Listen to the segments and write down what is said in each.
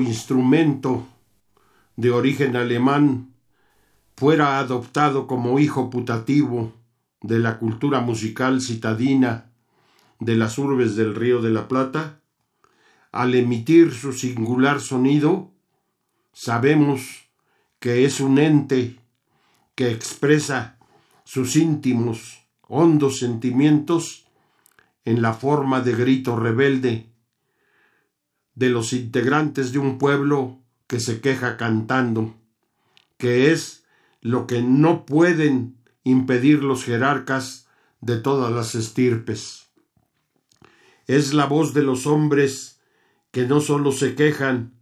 Instrumento de origen alemán fuera adoptado como hijo putativo de la cultura musical citadina de las urbes del Río de la Plata, al emitir su singular sonido, sabemos que es un ente que expresa sus íntimos, hondos sentimientos en la forma de grito rebelde de los integrantes de un pueblo que se queja cantando, que es lo que no pueden impedir los jerarcas de todas las estirpes. Es la voz de los hombres que no sólo se quejan,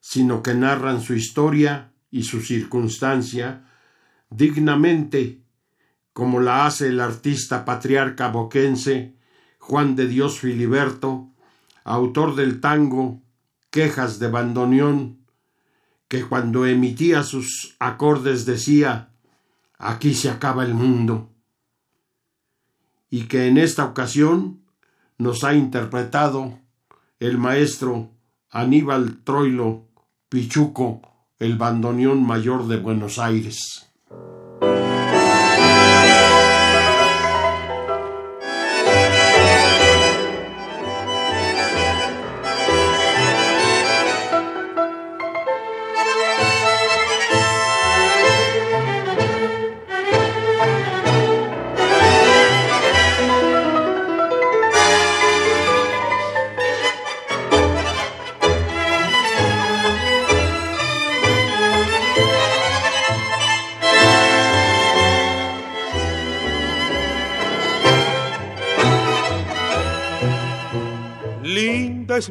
sino que narran su historia y su circunstancia dignamente, como la hace el artista patriarca boquense Juan de Dios Filiberto, autor del tango Quejas de Bandoneón, que cuando emitía sus acordes decía Aquí se acaba el mundo, y que en esta ocasión nos ha interpretado el maestro Aníbal Troilo Pichuco, el bandoneón mayor de Buenos Aires.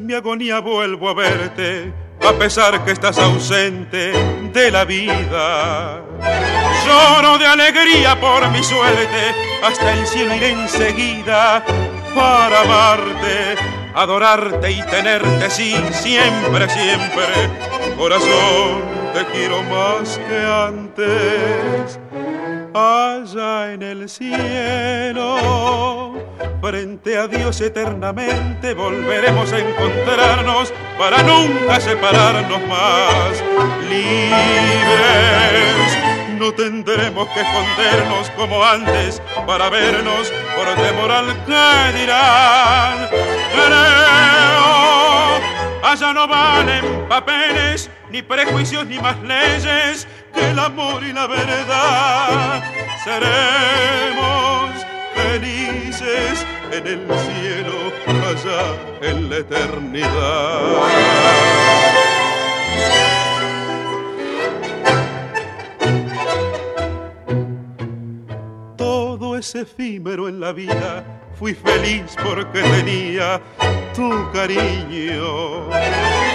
Mi agonía, vuelvo a verte, a pesar que estás ausente de la vida. Lloro de alegría por mi suerte, hasta el cielo iré enseguida para amarte, adorarte y tenerte, sí, siempre, siempre. Corazón, te quiero más que antes allá en el cielo. Frente a Dios eternamente volveremos a encontrarnos para nunca separarnos más. Libres, no tendremos que escondernos como antes para vernos por temor al que dirán. Creo, allá no valen papeles, ni prejuicios, ni más leyes que el amor y la verdad. Seremos felices en el cielo, allá en la eternidad. Es efímero en la vida, fui feliz porque tenía tu cariño.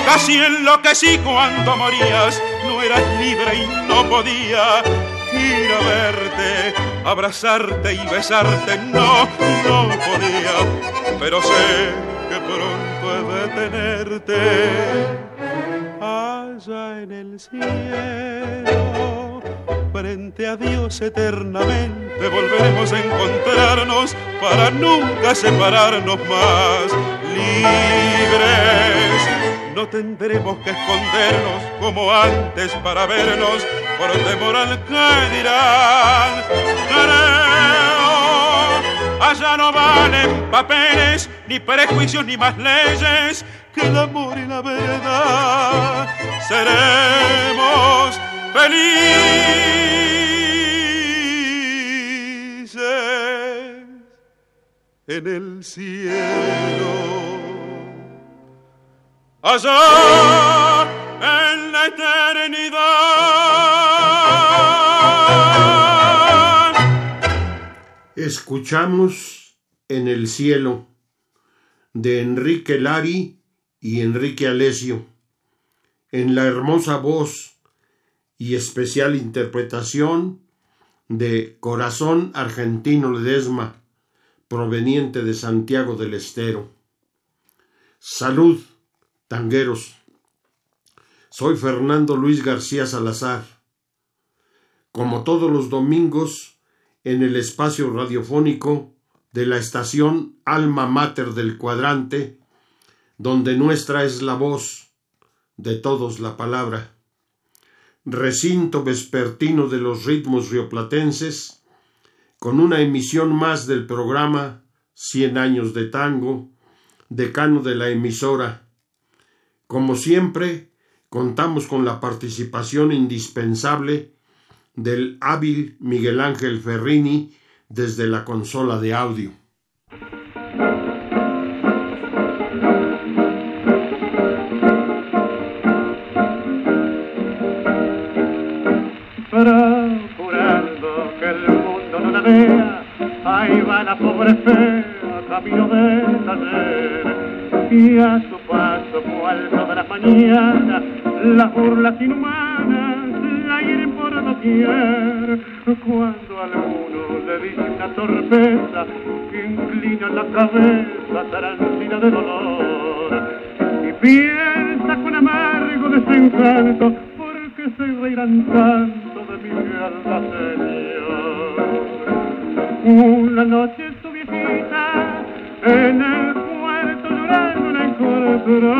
Casi enloquecí cuando morías, no eras libre y no podía ir a verte, abrazarte y besarte, no, no podía, pero sé que pronto he de tenerte allá en el cielo. Frente a Dios eternamente volveremos a encontrarnos para nunca separarnos más libres. No tendremos que escondernos como antes para vernos por temor al que dirán. Creo, allá no valen papeles, ni prejuicios, ni más leyes que el amor y la verdad. Seremos felices en el cielo. Allá en la eternidad. Escuchamos en el cielo de Enrique Lari y Enrique Alesio, en la hermosa voz y especial interpretación de Corazón Argentino Ledesma, proveniente de Santiago del Estero. Salud, tangueros. Soy Fernando Luis García Salazar. Como todos los domingos, en el espacio radiofónico de la estación Alma Mater del Cuadrante, donde nuestra es la voz, de todos la palabra. Recinto vespertino de los ritmos rioplatenses, con una emisión más del programa Cien años de tango, decano de la emisora. Como siempre, contamos con la participación indispensable del hábil Miguel Ángel Ferrini desde la consola de audio. Pobre fea, camino del taller, y a su paso cual toda la mañana, las burlas inhumanas la hieren por doquier, cuando alguno le dice una torpeza, que inclina la cabeza tarancina de dolor, y piensa con amargo desencanto, porque se reirán tanto de mi alma, Señor. Una noche su viejita en el cuarto llorando la encontró.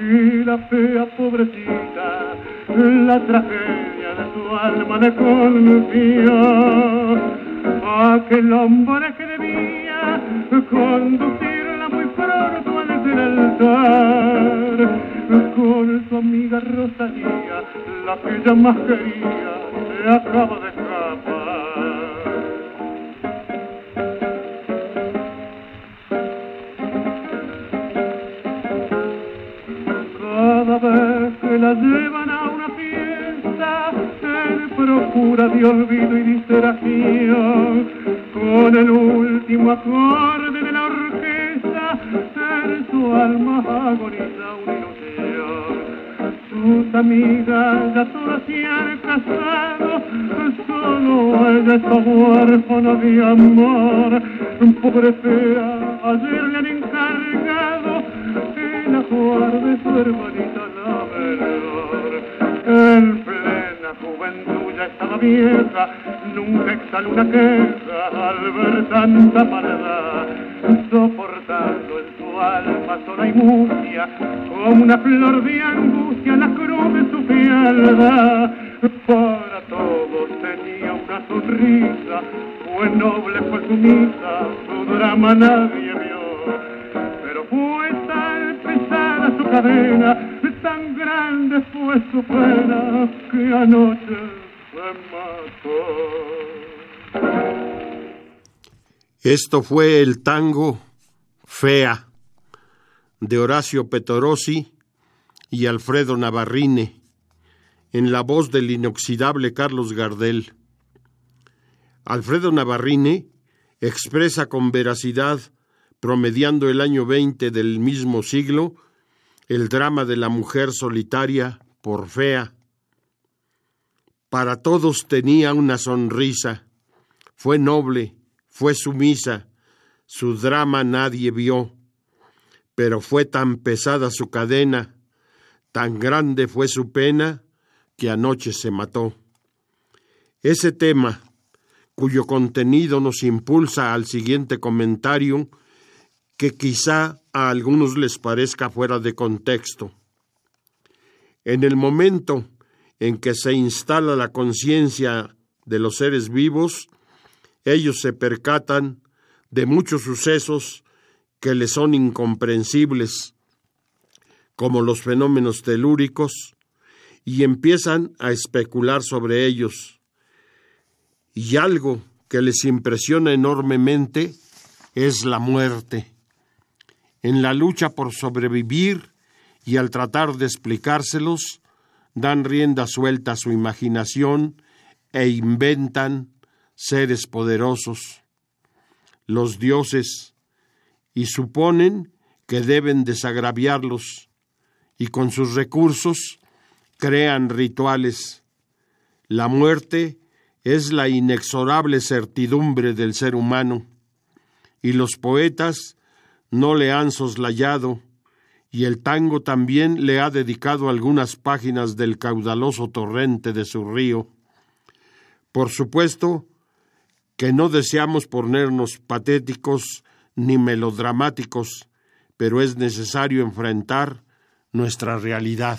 Y la fea pobrecita la tragedia de su alma le confió aquel hombre que debía conducirla muy pronto al altar con su amiga Rosalía, la que ella más quería, se acaba de escapar. Vez que la llevan a una fiesta, él procura de olvido y distracción, con el último acorde de la orquesta, él su alma agoniza una ilusión. Sus amigas ya todas se han casado, solo ella está huérfana de amor. Pobre fea, ayer le han encargado su hermanita la menor. En plena juventud ya estaba vieja, nunca exhaló una queja al ver tanta maldad, soportando en su alma sola y mustia, como una flor de angustia la cruz de su fialdad. Para todos tenía una sonrisa, fue noble, fue sumisa, su drama nadie vio, tan grande fue su pena, que anoche esto fue el tango Fea de Horacio Petorosi y Alfredo Navarrine en la voz del inoxidable Carlos Gardel. Alfredo Navarrine expresa con veracidad, promediando el año 20 del mismo siglo, el drama de la mujer solitaria por fea para todos tenía una sonrisa. Fue noble, fue sumisa, su drama nadie vio, pero fue tan pesada su cadena, tan grande fue su pena, que anoche se mató. Ese tema, cuyo contenido nos impulsa al siguiente comentario, que quizá a algunos les parezca fuera de contexto. En el momento en que se instala la conciencia de los seres vivos, ellos se percatan de muchos sucesos que les son incomprensibles, como los fenómenos telúricos, y empiezan a especular sobre ellos. Y algo que les impresiona enormemente es la muerte. En la lucha por sobrevivir y al tratar de explicárselos, dan rienda suelta a su imaginación e inventan seres poderosos, los dioses, y suponen que deben desagraviarlos, y con sus recursos crean rituales. La muerte es la inexorable certidumbre del ser humano, y los poetas no le han soslayado y el tango también le ha dedicado algunas páginas del caudaloso torrente de su río. Por supuesto que no deseamos ponernos patéticos ni melodramáticos, pero es necesario enfrentar nuestra realidad.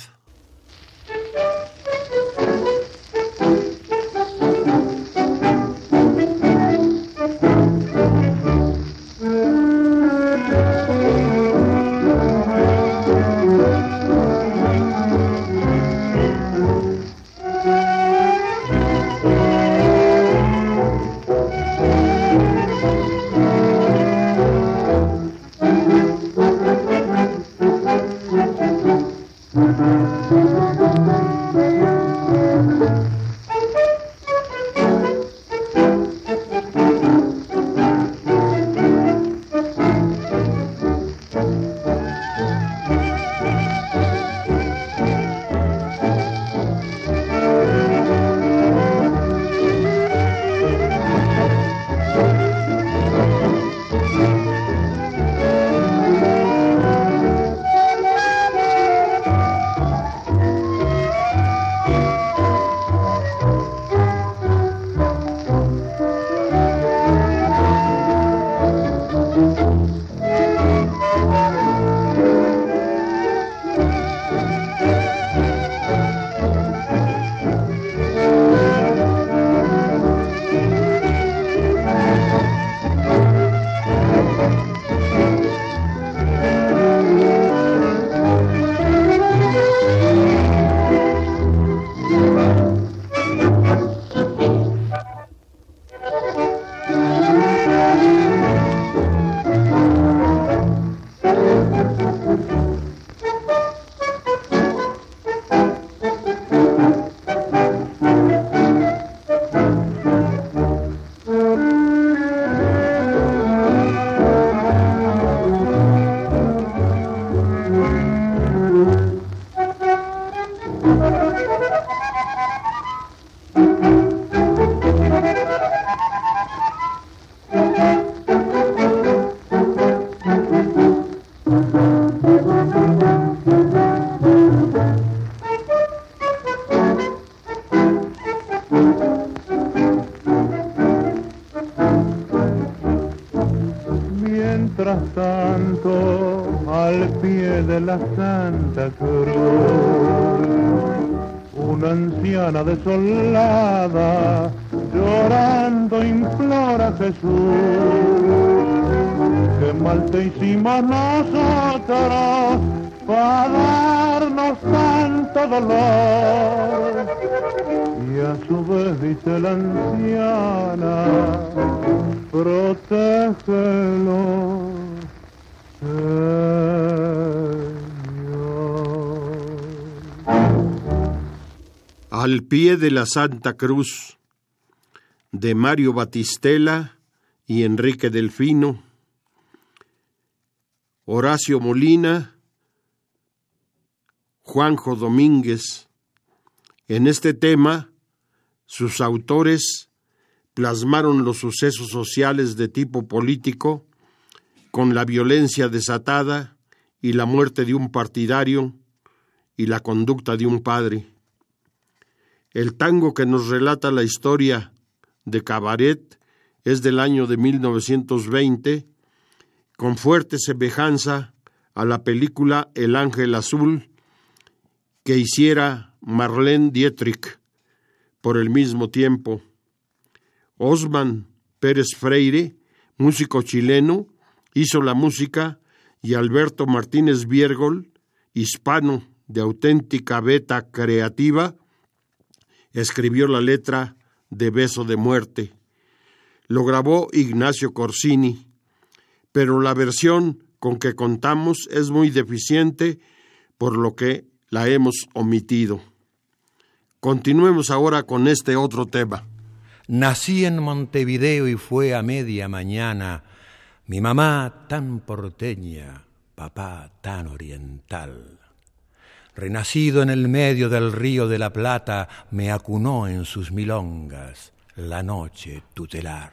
Al pie de la Santa Cruz de Mario Batistela y Enrique Delfino, Horacio Molina, Juanjo Domínguez. En este tema, sus autores plasmaron los sucesos sociales de tipo político con la violencia desatada y la muerte de un partidario y la conducta de un padre. El tango que nos relata la historia de Cabaret es del año de 1920, con fuerte semejanza a la película El Ángel Azul que hiciera Marlene Dietrich por el mismo tiempo. Osman Pérez Freire, músico chileno, hizo la música y Alberto Martínez Viergol, hispano de auténtica beta creativa, escribió la letra de Beso de Muerte. Lo grabó Ignacio Corsini, pero la versión con que contamos es muy deficiente, por lo que la hemos omitido. Continuemos ahora con este otro tema. Nací en Montevideo y fue a media mañana. Mi mamá tan porteña, papá tan oriental renacido en el medio del río de la Plata, me acunó en sus milongas la noche tutelar.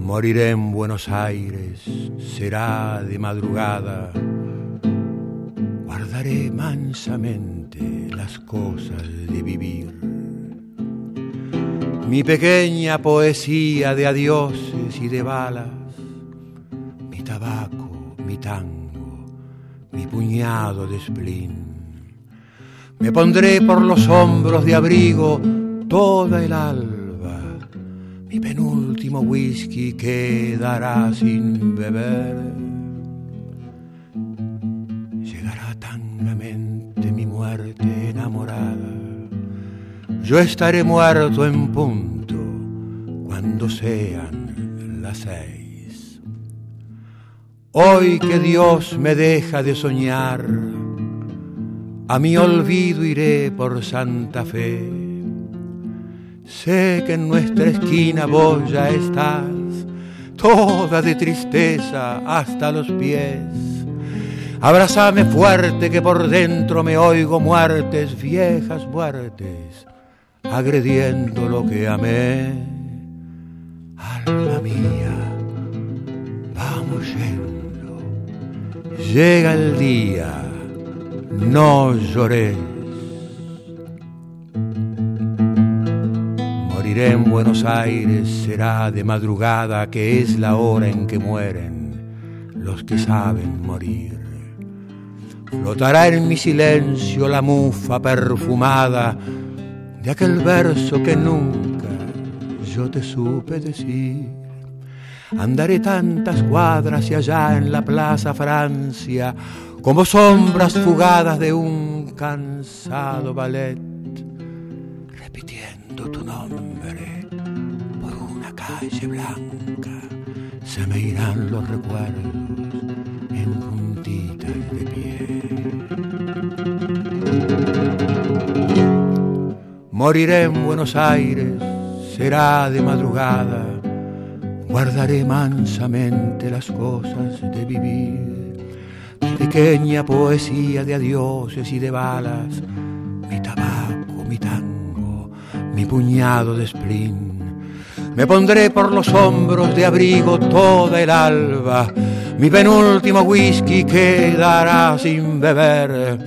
Moriré en Buenos Aires, será de madrugada. Guardaré mansamente las cosas de vivir. Mi pequeña poesía de adioses y de balas tabaco, mi tango, mi puñado de splin. Me pondré por los hombros de abrigo toda el alba, mi penúltimo whisky quedará sin beber. Llegará tangamente mi muerte enamorada. Yo estaré muerto en punto cuando sean las seis. Hoy que Dios me deja de soñar, a mi olvido iré por Santa Fe. Sé que en nuestra esquina vos ya estás, toda de tristeza hasta los pies. Abrázame fuerte que por dentro me oigo muertes, viejas muertes, agrediendo lo que amé. Alma mía, vamos yendo Llega el día, no llores. Moriré en Buenos Aires, será de madrugada, que es la hora en que mueren los que saben morir. Flotará en mi silencio la mufa perfumada de aquel verso que nunca yo te supe decir Andaré tantas cuadras y allá en la plaza Francia, como sombras fugadas de un cansado ballet, repitiendo tu nombre por una calle blanca, se me irán los recuerdos en puntitas de pie. Moriré en Buenos Aires, será de madrugada guardaré mansamente las cosas de vivir. pequeña poesía de adioses y de balas, mi tabaco, mi tango, mi puñado de spleen. Me pondré por los hombros de abrigo toda el alba, mi penúltimo whisky quedará sin beber.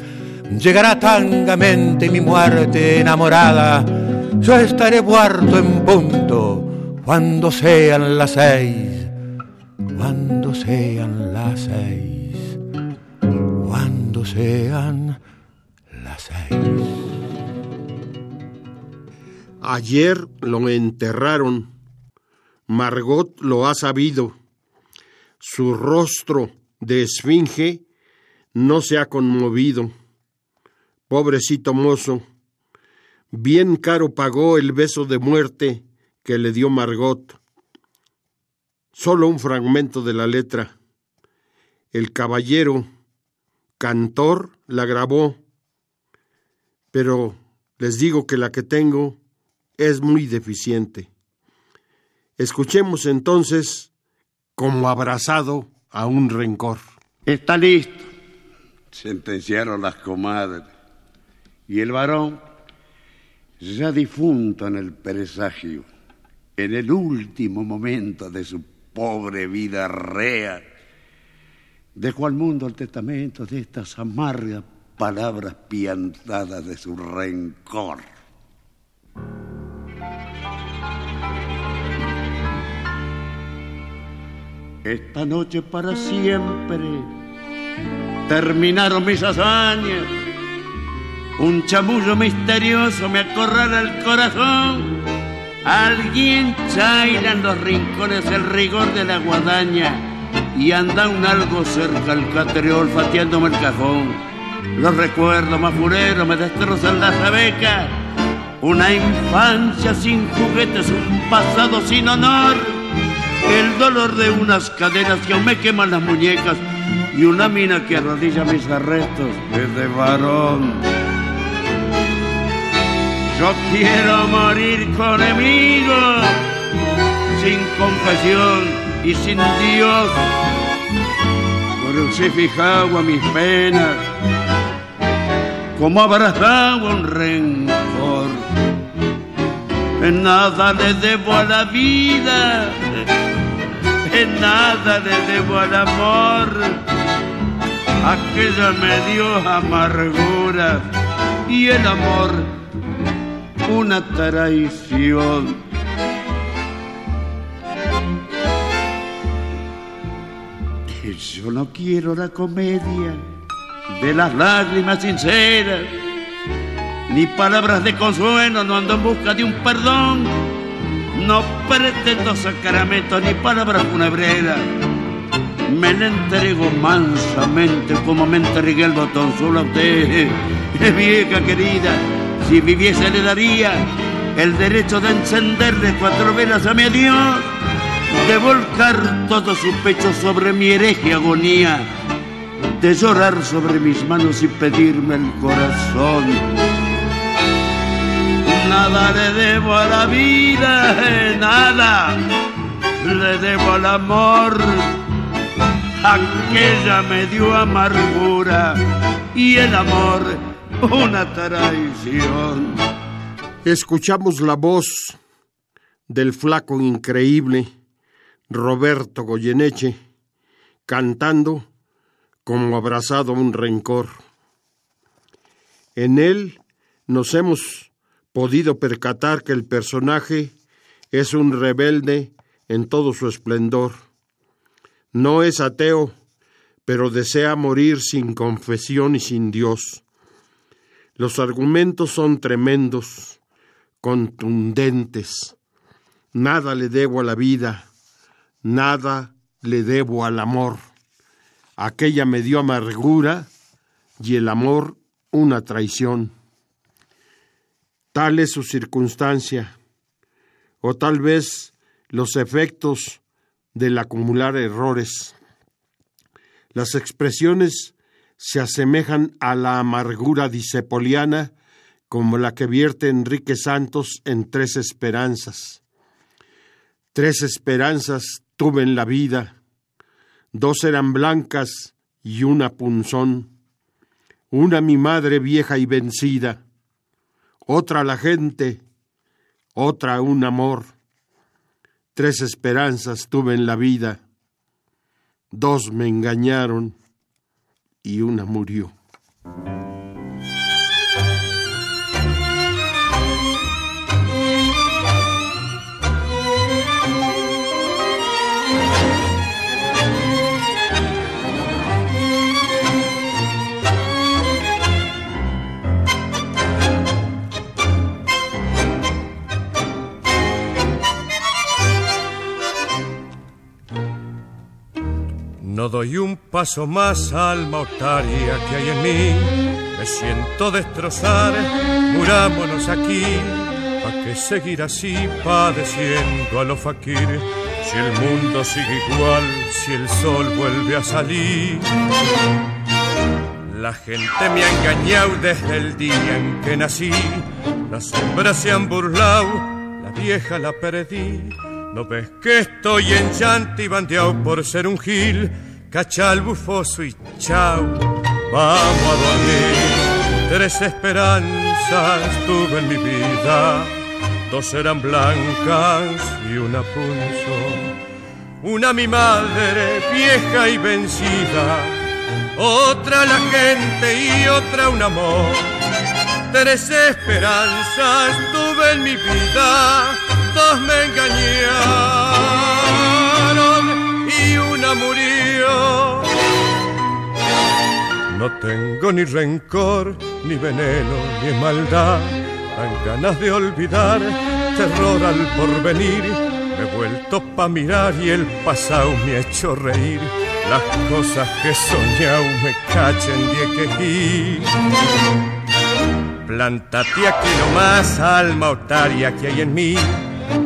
Llegará tangamente mi muerte enamorada, yo estaré muerto en punto cuando sean las seis, cuando sean las seis, cuando sean las seis. Ayer lo enterraron, Margot lo ha sabido, su rostro de esfinge no se ha conmovido. Pobrecito mozo, bien caro pagó el beso de muerte que le dio Margot. Solo un fragmento de la letra. El caballero, cantor, la grabó, pero les digo que la que tengo es muy deficiente. Escuchemos entonces como abrazado a un rencor. Está listo, sentenciaron las comadres. Y el varón, ya difunto en el presagio, en el último momento de su pobre vida rea, dejó al mundo el testamento de estas amargas palabras piantadas de su rencor. Esta noche para siempre terminaron mis hazañas. Un chamullo misterioso me acorrala el corazón. Alguien chaira en los rincones el rigor de la guadaña y anda un algo cerca al catriol olfateándome el cajón. Los recuerdos más fureros me destrozan las abecas. Una infancia sin juguetes, un pasado sin honor el dolor de unas cadenas que aún me queman las muñecas y una mina que arrodilla mis arrestos desde varón. Yo quiero morir con enemigos, sin confesión y sin Dios, crucificado a mis penas, como abrazado un rencor. En nada le debo a la vida en nada le debo al amor. Aquella me dio amargura y el amor una traición. Yo no quiero la comedia de las lágrimas sinceras, ni palabras de consuelo, no ando en busca de un perdón no pretendo sacramentos ni palabras funebreras. Me le entrego mansamente como me entregué el botón solo a usted. Vieja querida, si viviese le daría el derecho de encenderle cuatro velas a mi Dios, de volcar todo su pecho sobre mi hereje agonía, de llorar sobre mis manos y pedirme el corazón nada le debo a la vida, eh, nada le debo al amor. Aquella me dio amargura y el amor una traición. Escuchamos la voz del flaco increíble Roberto Goyeneche cantando como abrazado a un rencor. En él nos hemos podido percatar que el personaje es un rebelde en todo su esplendor. No es ateo, pero desea morir sin confesión y sin Dios. Los argumentos son tremendos, contundentes. Nada le debo a la vida, nada le debo al amor. Aquella me dio amargura y el amor una traición. Tal es su circunstancia, o tal vez los efectos del acumular errores. Las expresiones se asemejan a la amargura disepoliana como la que vierte Enrique Santos en Tres Esperanzas. Tres esperanzas tuve en la vida, dos eran blancas y una punzón, una mi madre vieja y vencida, otra la gente, otra un amor. Tres esperanzas tuve en la vida, dos me engañaron y una murió. Doy un paso más, alma otaria que hay en mí. Me siento destrozar, murámonos aquí. ¿Para qué seguir así padeciendo a los fakir? Si el mundo sigue igual, si el sol vuelve a salir. La gente me ha engañado desde el día en que nací. Las sombras se han burlado, la vieja la perdí. ¿No ves que estoy en llanto y bandeado por ser un gil? Cacha el bufoso y chao, vamos a dormir. Tres esperanzas tuve en mi vida, dos eran blancas y una punzo. Una mi madre, vieja y vencida, otra la gente y otra un amor. Tres esperanzas tuve en mi vida, dos me engañaron murió. No tengo ni rencor, ni veneno, ni maldad, dan ganas de olvidar, terror al porvenir. Me he vuelto pa' mirar y el pasado me ha hecho reír. Las cosas que soñado me cachen de quejí. Plántate aquí nomás, alma otaria que hay en mí.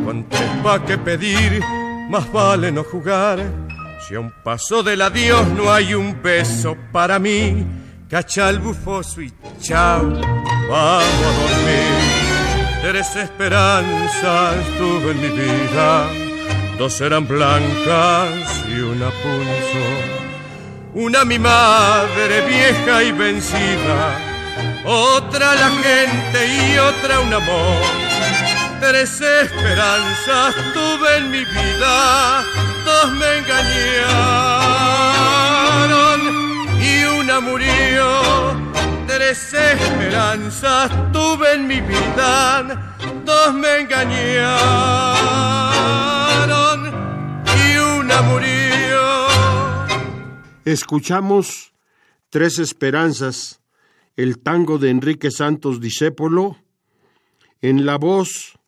Con pa' que pedir, más vale no jugar. Si a un paso del adiós no hay un beso para mí, cacha el bufoso y chao, vamos a dormir. Tres esperanzas tuve en mi vida, dos eran blancas y una punzo. Una mi madre vieja y vencida, otra la gente y otra un amor. Tres esperanzas tuve en mi vida, dos me engañaron y una murió. Tres esperanzas tuve en mi vida, dos me engañaron y una murió. Escuchamos Tres Esperanzas, el tango de Enrique Santos Discépolo, en la voz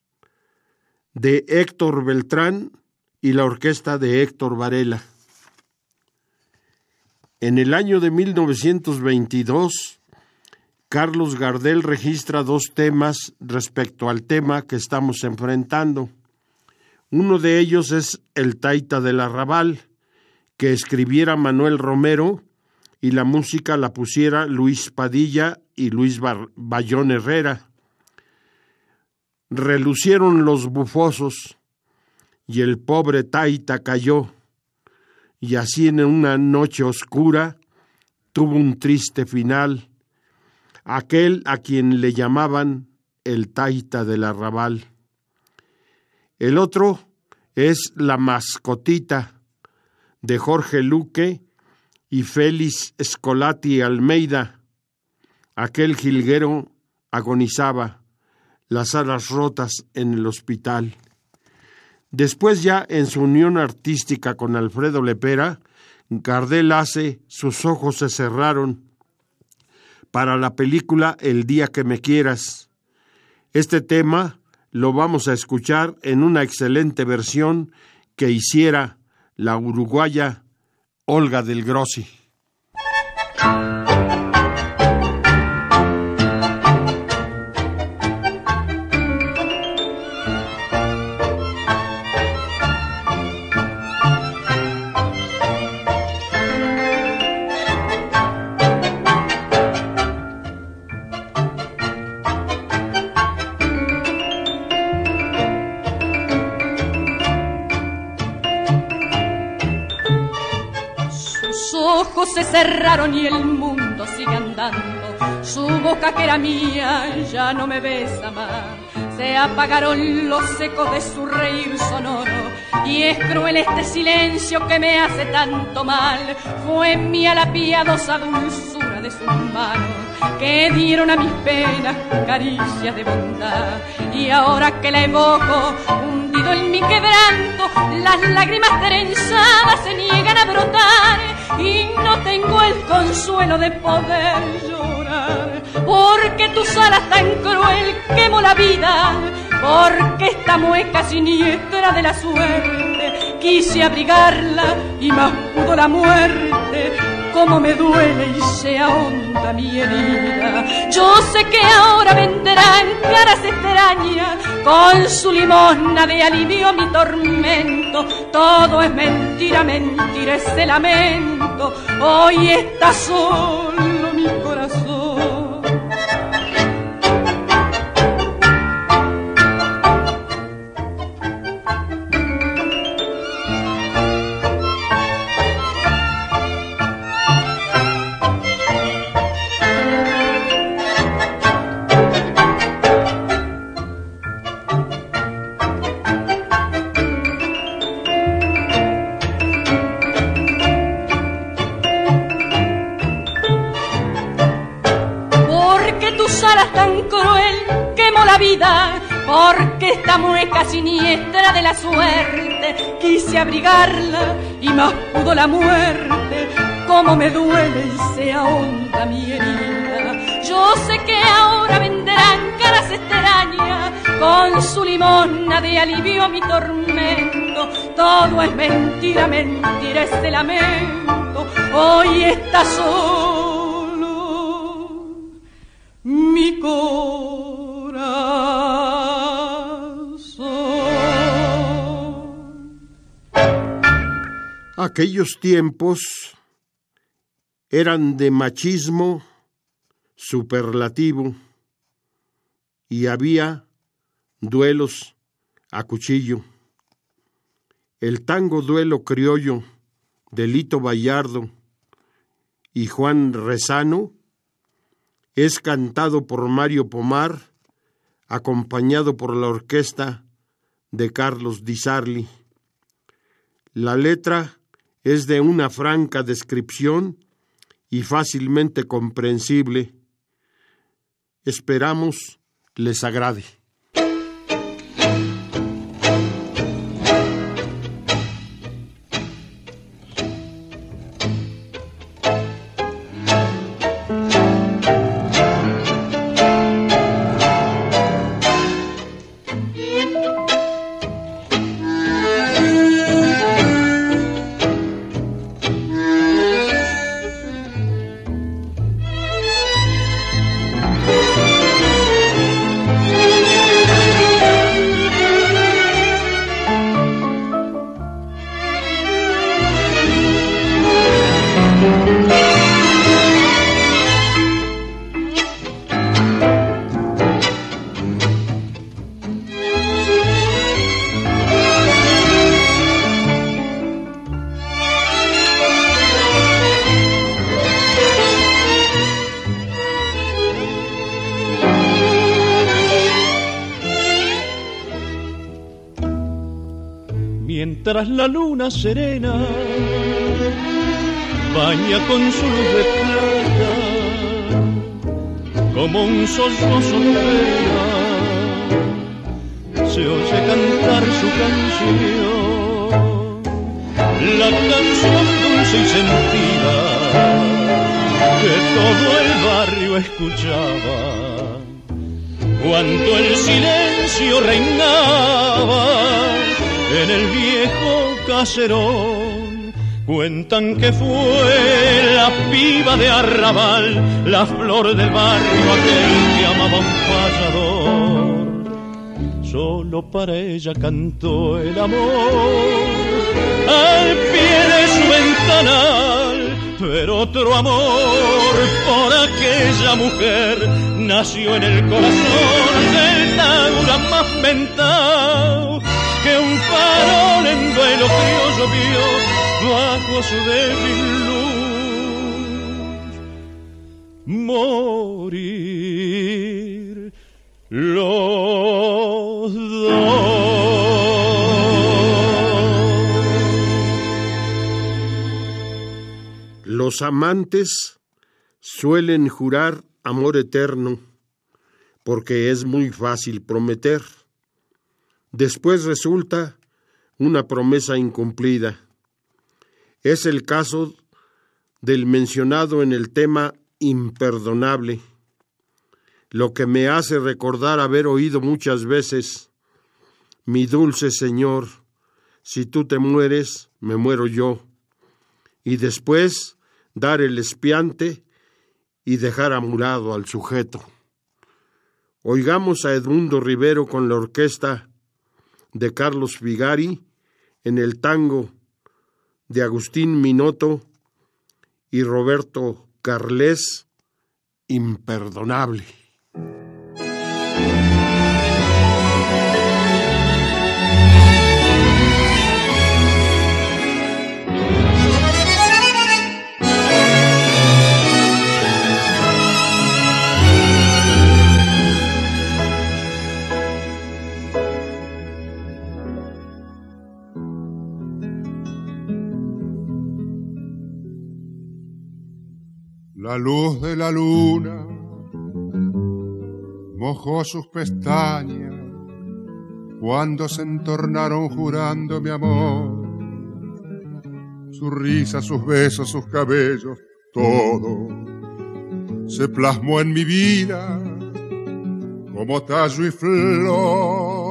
de Héctor Beltrán y la orquesta de Héctor Varela. En el año de 1922, Carlos Gardel registra dos temas respecto al tema que estamos enfrentando. Uno de ellos es El Taita del Arrabal, que escribiera Manuel Romero y la música la pusiera Luis Padilla y Luis Bayón Herrera. Relucieron los bufosos y el pobre Taita cayó, y así en una noche oscura tuvo un triste final, aquel a quien le llamaban el Taita del Arrabal. El otro es La Mascotita, de Jorge Luque y Félix Escolati Almeida. Aquel jilguero agonizaba, las alas rotas en el hospital. Después ya en su unión artística con Alfredo Lepera, Gardel hace Sus ojos se cerraron para la película El día que me quieras. Este tema lo vamos a escuchar en una excelente versión que hiciera la uruguaya Olga del Grossi. Cerraron y el mundo sigue andando. Su boca que era mía ya no me besa más. Se apagaron los ecos de su reír sonoro y es cruel este silencio que me hace tanto mal. Fue mía la piadosa dulzura de sus manos que dieron a mis penas caricias de bondad. Y ahora que la evoco, hundido en mi quebranto, las lágrimas trenzadas se niegan a brotar y no tengo el consuelo de poder llorar. Porque tu alas tan cruel quemó la vida, porque esta mueca siniestra de la suerte quise abrigarla y más pudo la muerte cómo me duele y se ahonda mi herida. Yo sé que ahora vendrán caras extrañas con su limosna de alivio mi tormento. Todo es mentira, mentira ese lamento. Hoy está solo siniestra de la suerte quise abrigarla y más pudo la muerte. Como me duele y se ahonda mi herida. Yo sé que ahora vendrán caras extrañas con su limona de alivio mi tormento. Todo es mentira, mentira ese lamento. Hoy está solo Aquellos tiempos eran de machismo superlativo y había duelos a cuchillo. El tango duelo criollo de Lito Bayardo y Juan Rezano es cantado por Mario Pomar, acompañado por la orquesta de Carlos Di Sarli. La letra es de una franca descripción y fácilmente comprensible. Esperamos les agrade. Mientras la luna serena baña con su luz de plata como un sollozo de se oye cantar su canción. La canción dulce y sentida que todo el barrio escuchaba cuando el silencio reinaba en el viejo caserón. Cuentan que fue la piba de arrabal, la flor del barrio aquel que amaba un payador. Solo para ella cantó el amor al pie de su ventanal, pero otro amor por aquella mujer nació en el corazón del Taura más mental que un farol en duelo frío llovió bajo su débil luz. morir los dos. Los amantes suelen jurar amor eterno porque es muy fácil prometer. Después resulta una promesa incumplida. Es el caso del mencionado en el tema imperdonable, lo que me hace recordar haber oído muchas veces, mi dulce Señor, si tú te mueres, me muero yo, y después dar el espiante y dejar amurado al sujeto. Oigamos a Edmundo Rivero con la orquesta de Carlos Vigari en el tango de Agustín Minoto y Roberto Carles, imperdonable. La luz de la luna mojó sus pestañas cuando se entornaron jurando mi amor. Su risa, sus besos, sus cabellos, todo se plasmó en mi vida como tallo y flor.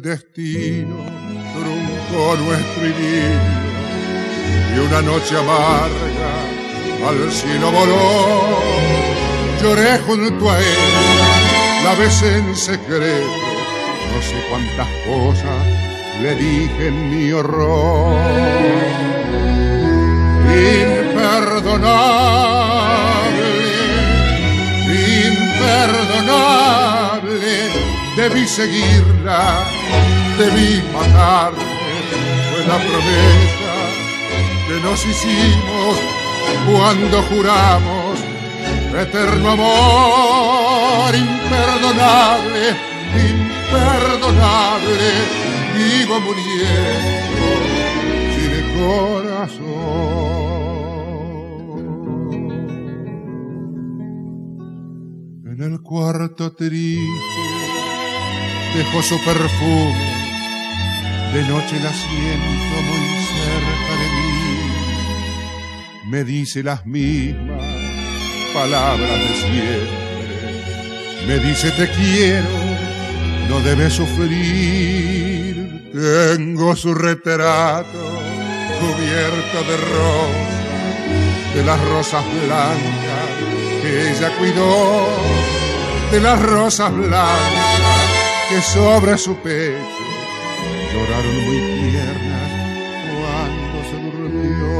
Destino truncó nuestro idilio y una noche amarga al cielo voló. Lloré junto a ella, la besé en secreto, no sé cuántas cosas le dije en mi horror. Imperdonable, imperdonable, debí seguirla debí matarme, fue la promesa que nos hicimos cuando juramos eterno amor imperdonable, imperdonable, vivo muriendo sin corazón. En el cuarto triste dejó su perfume de noche la siento muy cerca de mí. Me dice las mismas palabras de siempre. Me dice te quiero, no debes sufrir. Tengo su retrato cubierto de rosas, de las rosas blancas que ella cuidó, de las rosas blancas que sobre su pecho. Lloraron muy tiernas cuando se durmió.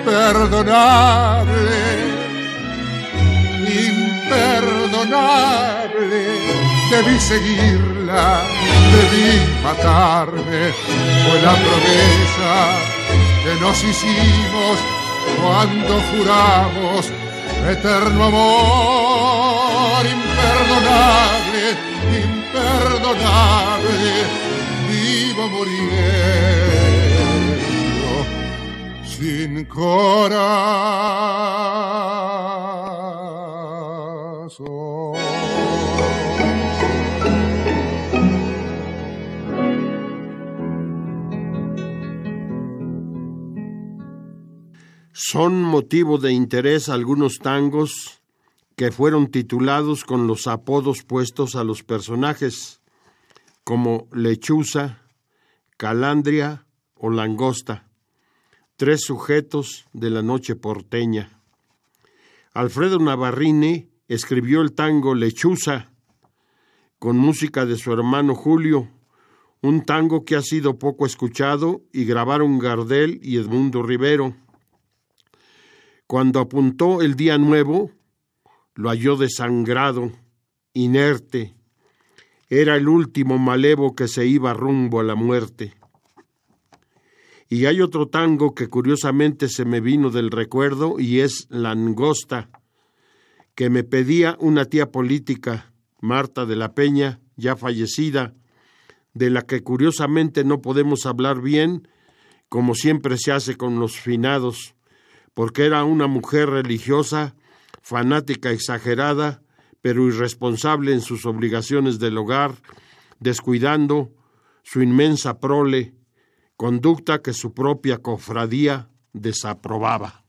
Imperdonable, imperdonable, debí seguirla, debí matarme, fue la promesa que nos hicimos cuando juramos eterno amor imperdonable vivo muriendo sin corazón. Son motivo de interés algunos tangos que fueron titulados con los apodos puestos a los personajes, como lechuza, calandria o langosta, tres sujetos de la noche porteña. Alfredo Navarrini escribió el tango Lechuza, con música de su hermano Julio, un tango que ha sido poco escuchado y grabaron Gardel y Edmundo Rivero. Cuando apuntó el día nuevo, lo halló desangrado, inerte. Era el último malevo que se iba rumbo a la muerte. Y hay otro tango que curiosamente se me vino del recuerdo y es La Angosta, que me pedía una tía política, Marta de la Peña, ya fallecida, de la que curiosamente no podemos hablar bien, como siempre se hace con los finados, porque era una mujer religiosa, fanática exagerada, pero irresponsable en sus obligaciones del hogar, descuidando su inmensa prole, conducta que su propia cofradía desaprobaba.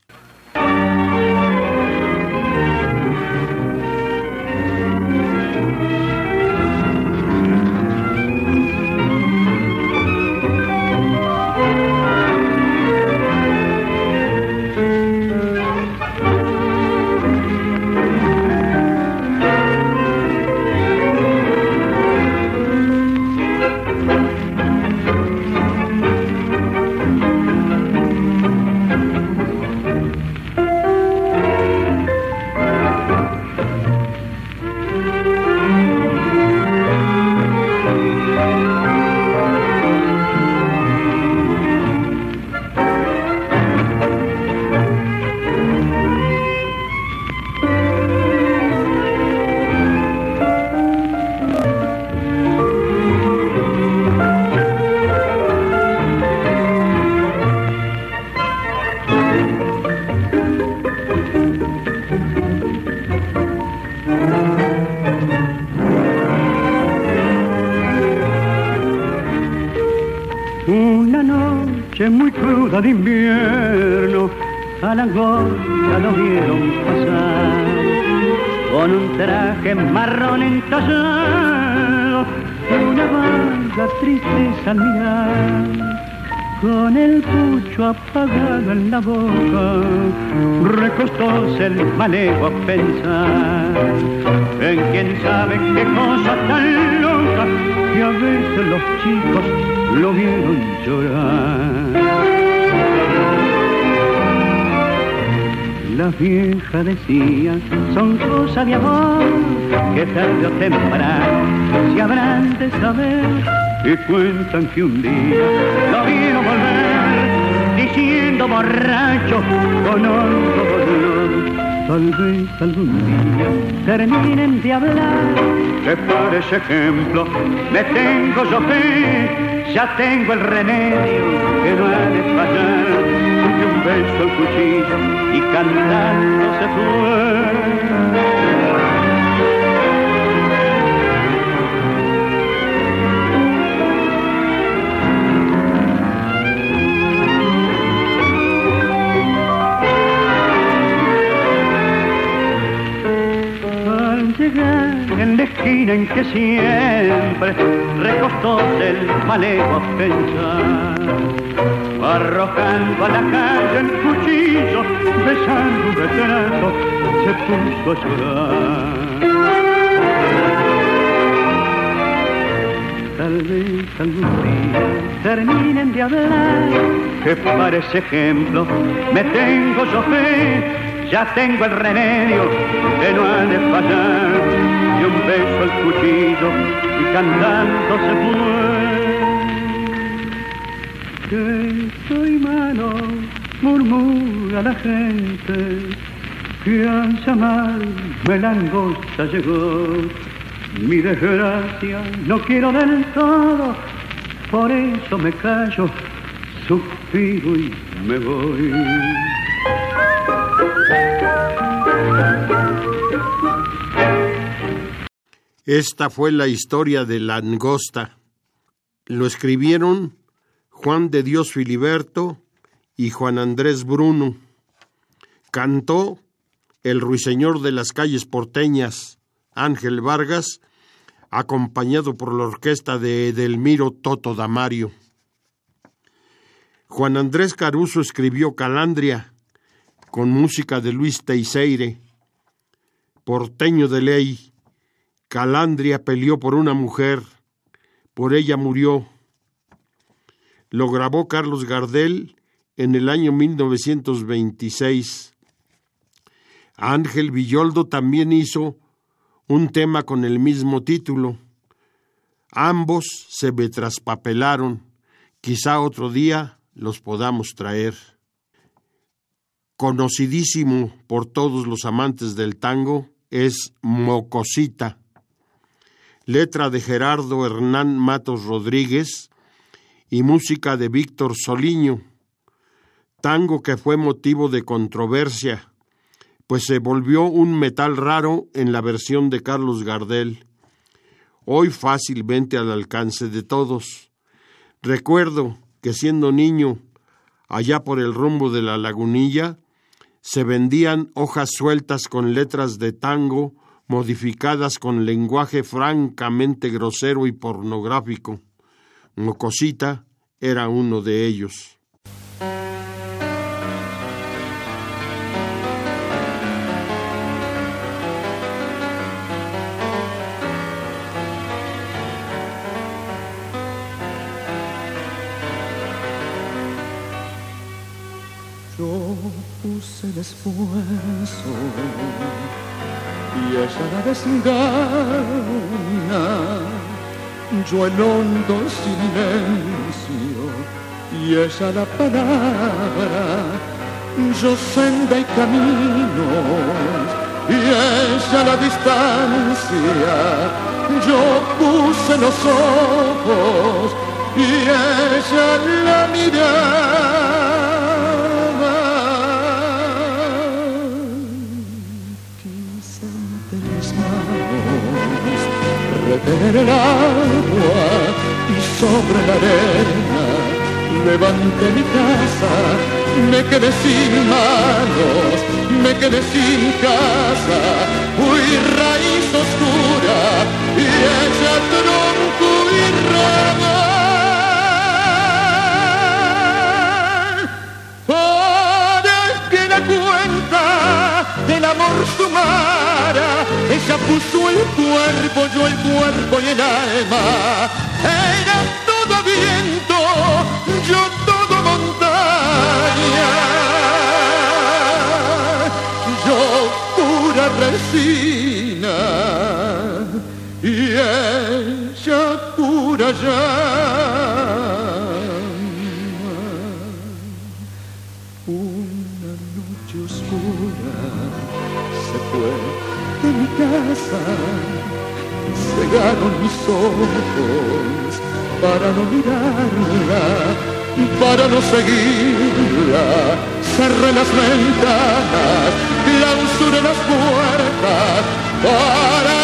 De invierno, a la gorda lo vieron pasar, con un traje marrón entallado, una vaga tristeza al mirar, con el pucho apagado en la boca, recostóse el malego a pensar, en quién sabe qué cosa tan loca, que a veces los chicos lo vieron llorar. La vieja decía, son cosas de amor que tarde o temprano se habrán de saber y cuentan que un día lo vieron volver diciendo borracho con hondo dolor. Tal vez algún día terminen de hablar que por ese ejemplo me tengo yo fe ya tengo el remedio que no ha de fallar. Y un beso al cuchillo y cantando se fue. En que siempre recostó el malego a pensar, arrojando a la calle el cuchillo, besando un retrato, se puso a llorar. Tal vez algún día terminen de hablar, que para ese ejemplo me tengo yo fe, ya tengo el remedio que no ha de fallar, y un beso al cuchillo y cantando se fue. Que soy malo, murmura la gente, que al llamarme la angosta llegó. Mi desgracia no quiero del todo, por eso me callo, suspiro y me voy. Esta fue la historia de la angosta. Lo escribieron Juan de Dios Filiberto y Juan Andrés Bruno. Cantó el ruiseñor de las calles porteñas, Ángel Vargas, acompañado por la orquesta de Edelmiro Toto Damario. Juan Andrés Caruso escribió Calandria, con música de Luis Teiseire. Porteño de ley, Calandria peleó por una mujer, por ella murió. Lo grabó Carlos Gardel en el año 1926. Ángel Villoldo también hizo un tema con el mismo título. Ambos se me traspapelaron. Quizá otro día los podamos traer. Conocidísimo por todos los amantes del tango es Mocosita, letra de Gerardo Hernán Matos Rodríguez y música de Víctor Soliño, tango que fue motivo de controversia, pues se volvió un metal raro en la versión de Carlos Gardel, hoy fácilmente al alcance de todos. Recuerdo que siendo niño, allá por el rumbo de la lagunilla, se vendían hojas sueltas con letras de tango modificadas con lenguaje francamente grosero y pornográfico. Mocosita era uno de ellos. Yo puse esfuerzo y ella la desgana. Yo el hondo silencio y ella la palabra. Yo senda y caminos y ella la distancia. Yo puse los ojos y ella la mirada. El agua y sobre la arena levanté mi casa, me quedé sin manos, me quedé sin casa, fui raíz oscura y ella tronco del amor sumara, ella puso el cuerpo, yo el cuerpo y el alma. Era todo viento, yo todo montaña. Yo pura resina y ella pura llama. Casa, cegaron mis ojos para no mirarla, para no seguirla. Cerré las ventanas, clausuré las puertas para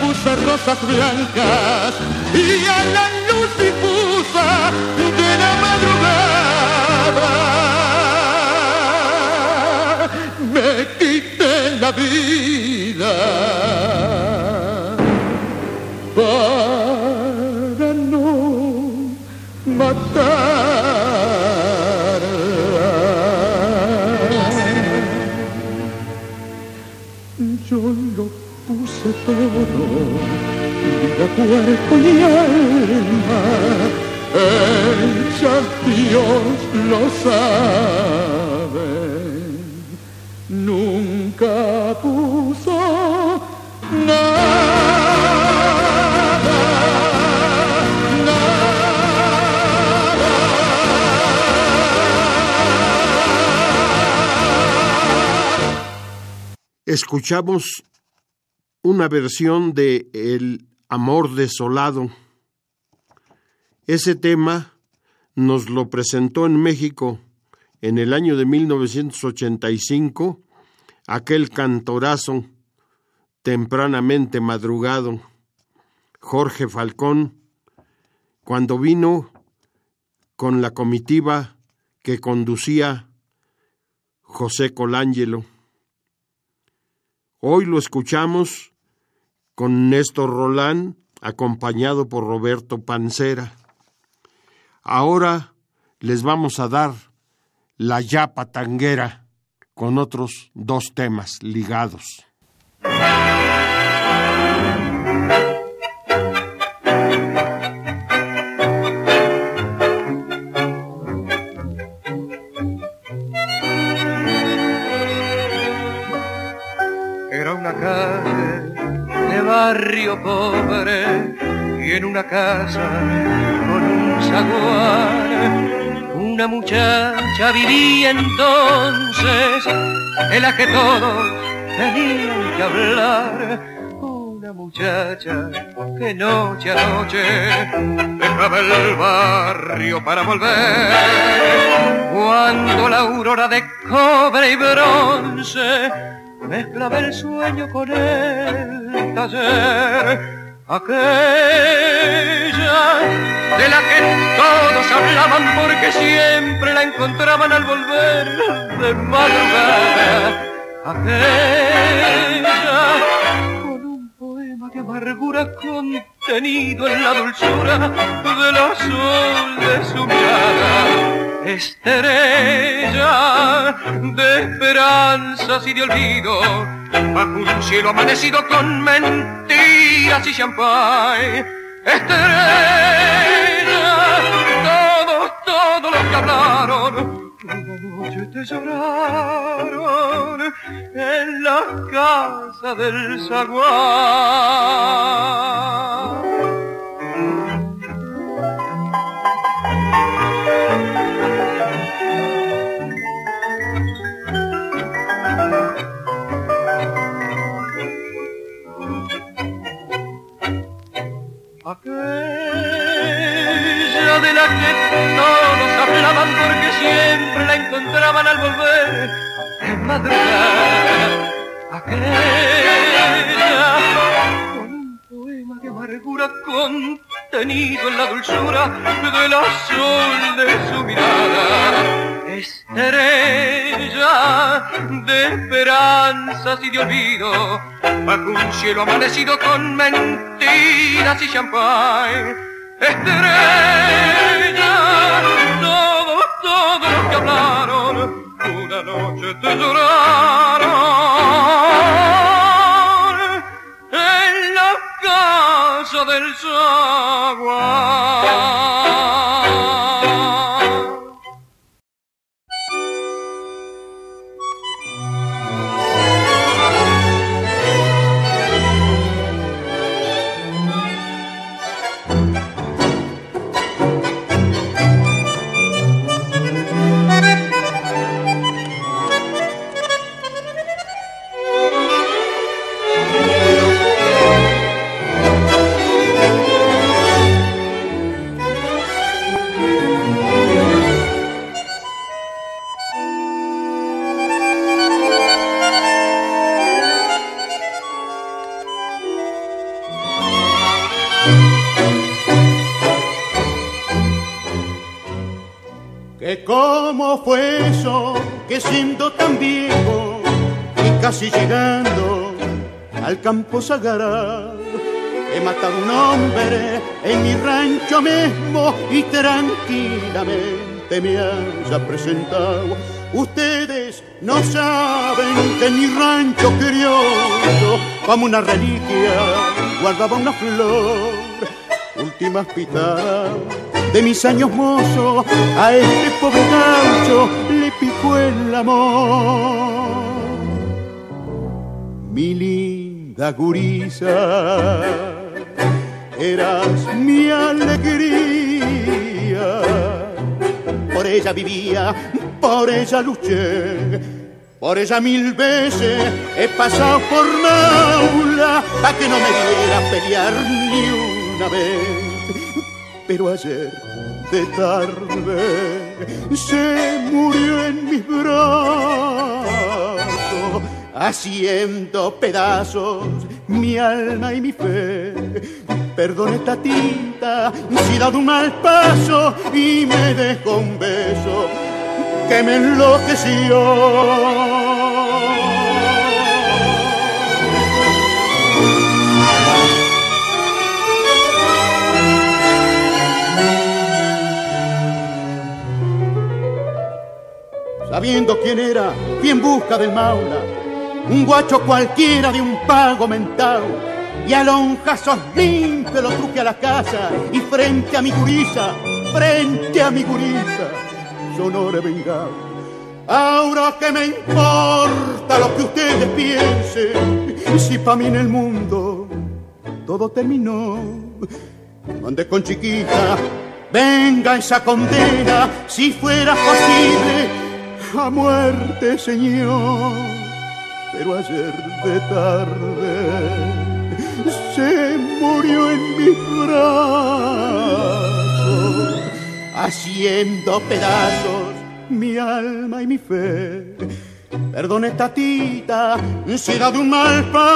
puse rosas blancas y a la cuerpo y alma. Ella Dios lo sabe. Nunca puso Escuchamos una versión de El amor desolado. Ese tema nos lo presentó en México en el año de 1985 aquel cantorazo tempranamente madrugado, Jorge Falcón, cuando vino con la comitiva que conducía José Colangelo. Hoy lo escuchamos con Néstor Rolán, acompañado por Roberto Pancera. Ahora les vamos a dar la yapa tanguera con otros dos temas ligados. Era una calle barrio pobre y en una casa con un zaguán. Una muchacha vivía entonces en la que todos tenían que hablar una muchacha que noche a noche dejaba el barrio para volver. Cuando la aurora de cobre y bronce mezclaba el sueño con el taller. Aquella de la que todos hablaban porque siempre la encontraban al volver de madrugada. Aquella de amargura contenido en la dulzura del azul de su mirada. Estrella de esperanzas y de olvido, bajo un cielo amanecido con mentiras y champán. Estrella, todos, todos los que hablaron una noche te lloraron en la casa del zaguán. Porque siempre la encontraban al volver en madrugada. Aquella con un poema de amargura contenido en la dulzura del azul de su mirada. Estrella de esperanzas y de olvido, bajo un cielo amanecido con mentiras y champán. Estrella, todos, todos los que hablaron, una noche te lloraron en la casa del zaguán. Cómo fue eso que siendo tan viejo y casi llegando al campo sagrado he matado un hombre en mi rancho mismo y tranquilamente me haya presentado. Ustedes no saben que en mi rancho criollo, como una reliquia, guardaba una flor, últimas pitadas de mis años mozos, a este pobre gaucho le picó el amor. Mi linda gurisa, eras mi alegría. Por ella vivía, por ella luché, por ella mil veces he pasado por Naula, para que no me diera a pelear ni pero ayer de tarde se murió en mis brazos, haciendo pedazos mi alma y mi fe. Perdón esta tinta si he dado un mal paso y me dejó un beso que me enloqueció. Sabiendo quién era, fui en busca del maula, un guacho cualquiera de un pago mental, y a lonjazos limpios lo truje a la casa, y frente a mi gurisa, frente a mi gurisa, sonore vengado. Ahora que me importa lo que ustedes piensen, si pa' mí en el mundo todo terminó. Ande con chiquita, venga esa condena, si fuera posible, a muerte, Señor. Pero ayer de tarde se murió en mis brazos, haciendo pedazos mi alma y mi fe. Perdone, tatita, si da de un mal paso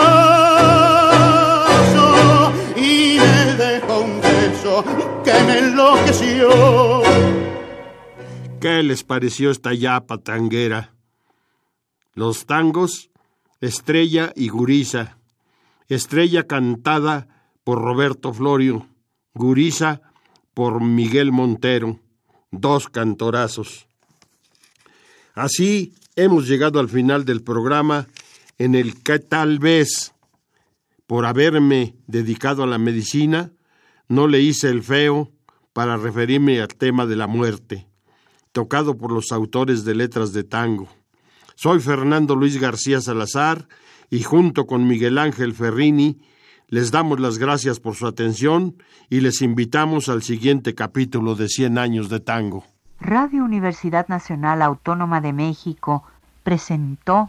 y me dejó un beso que me enloqueció. ¿Qué les pareció esta yapa tanguera? Los tangos, Estrella y Gurisa. Estrella cantada por Roberto Florio, Gurisa por Miguel Montero, dos cantorazos. Así hemos llegado al final del programa en el que tal vez, por haberme dedicado a la medicina, no le hice el feo para referirme al tema de la muerte, tocado por los autores de letras de tango. Soy Fernando Luis García Salazar y junto con Miguel Ángel Ferrini les damos las gracias por su atención y les invitamos al siguiente capítulo de Cien años de tango. Radio Universidad Nacional Autónoma de México presentó